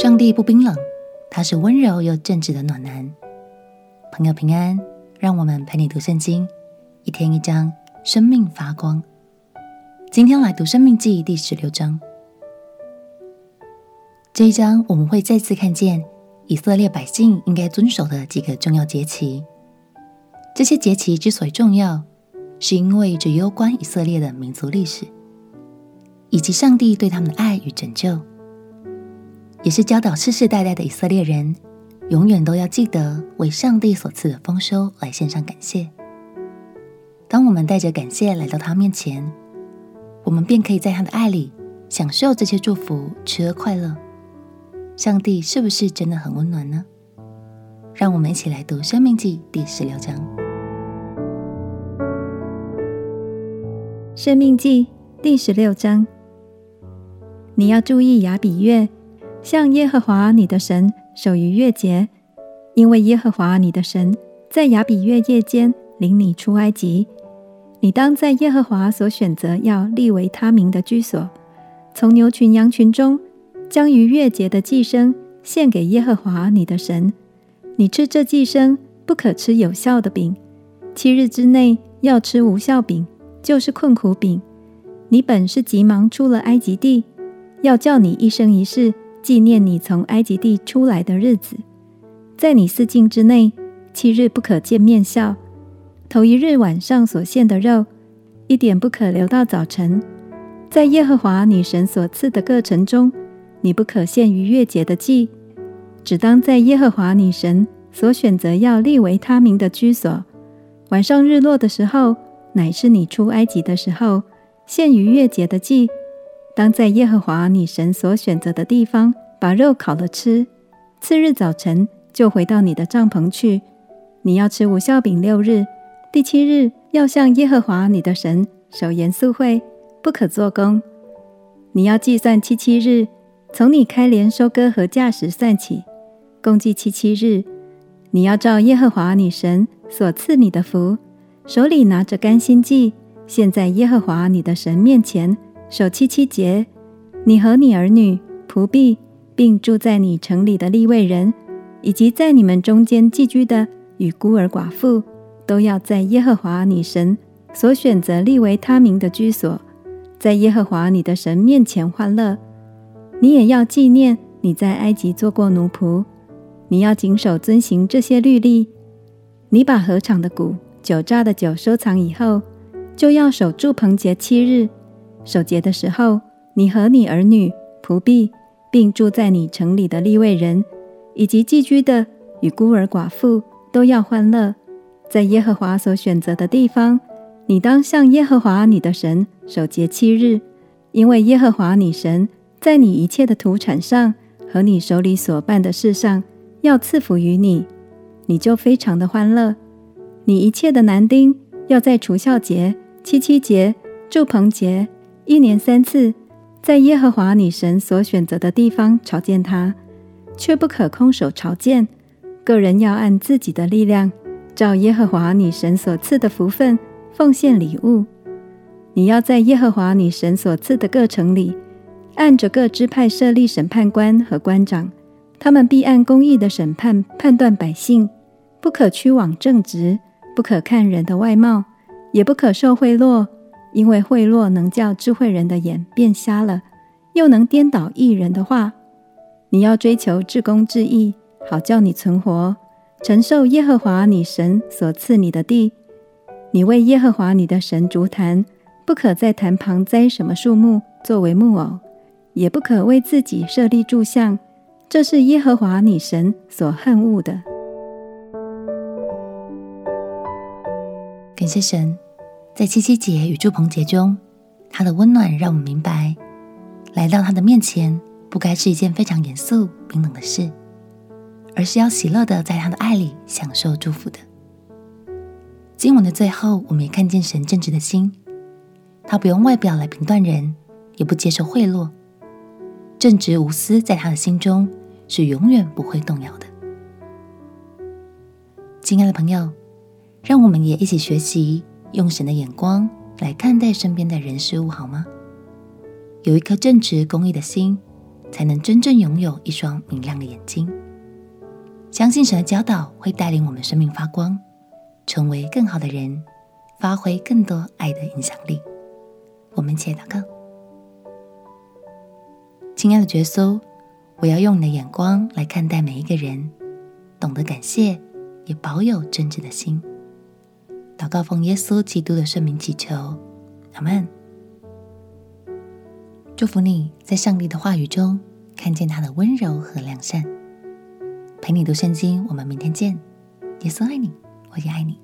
上帝不冰冷，他是温柔又正直的暖男。朋友平安，让我们陪你读圣经，一天一章，生命发光。今天来读《生命记》第十六章。这一章我们会再次看见以色列百姓应该遵守的几个重要节期。这些节期之所以重要，是因为这攸关以色列的民族历史，以及上帝对他们的爱与拯救，也是教导世世代代的以色列人永远都要记得为上帝所赐的丰收来献上感谢。当我们带着感谢来到他面前，我们便可以在他的爱里享受这些祝福，吃喝快乐。上帝是不是真的很温暖呢？让我们一起来读《生命记》第十六章。生命记第十六章，你要注意亚比月，向耶和华你的神守逾越节，因为耶和华你的神在亚比月夜间领你出埃及。你当在耶和华所选择要立为他名的居所，从牛群羊群中将逾越节的祭牲献给耶和华你的神。你吃这祭牲，不可吃有效的饼，七日之内要吃无效饼。就是困苦饼，你本是急忙出了埃及地，要叫你一生一世纪念你从埃及地出来的日子。在你四境之内，七日不可见面笑。头一日晚上所献的肉，一点不可留到早晨。在耶和华你神所赐的各城中，你不可献逾越节的祭，只当在耶和华你神所选择要立为他名的居所。晚上日落的时候。乃是你出埃及的时候，献逾越节的祭，当在耶和华你神所选择的地方，把肉烤了吃。次日早晨就回到你的帐篷去。你要吃无酵饼六日，第七日要向耶和华你的神守严肃会，不可做工。你要计算七七日，从你开镰收割禾稼时算起，共计七七日。你要照耶和华你神所赐你的福。手里拿着甘心祭，献在耶和华你的神面前，守七七节。你和你儿女、仆婢，并住在你城里的利未人，以及在你们中间寄居的与孤儿寡妇，都要在耶和华你神所选择立为他名的居所，在耶和华你的神面前欢乐。你也要纪念你在埃及做过奴仆，你要谨守遵行这些律例。你把禾场的谷。酒榨的酒收藏以后，就要守住棚节七日。守节的时候，你和你儿女、仆婢，并住在你城里的立位人，以及寄居的与孤儿寡妇，都要欢乐，在耶和华所选择的地方。你当向耶和华你的神守节七日，因为耶和华你神在你一切的土产上和你手里所办的事上，要赐福于你，你就非常的欢乐。你一切的男丁要在除酵节、七七节、祝棚节，一年三次，在耶和华你神所选择的地方朝见他，却不可空手朝见。个人要按自己的力量，照耶和华你神所赐的福分奉献礼物。你要在耶和华你神所赐的各城里，按着各支派设立审判官和官长，他们必按公义的审判判断百姓，不可屈枉正直。不可看人的外貌，也不可受贿赂，因为贿赂能叫智慧人的眼变瞎了，又能颠倒义人的话。你要追求至公至义，好叫你存活，承受耶和华你神所赐你的地。你为耶和华你的神筑坛，不可在坛旁栽什么树木作为木偶，也不可为自己设立柱像，这是耶和华你神所恨恶的。感谢神，在七七节与祝棚节中，他的温暖让我们明白，来到他的面前不该是一件非常严肃、冰冷的事，而是要喜乐的在他的爱里享受祝福的。经文的最后，我们也看见神正直的心，他不用外表来评断人，也不接受贿赂，正直无私在他的心中是永远不会动摇的。亲爱的朋友。让我们也一起学习，用神的眼光来看待身边的人事物，好吗？有一颗正直公义的心，才能真正拥有一双明亮的眼睛。相信神的教导会带领我们生命发光，成为更好的人，发挥更多爱的影响力。我们一起来祷告：亲爱的耶稣，我要用你的眼光来看待每一个人，懂得感谢，也保有真挚的心。祷告奉耶稣基督的圣名祈求，阿门。祝福你在上帝的话语中看见他的温柔和良善。陪你读圣经，我们明天见。耶稣爱你，我也爱你。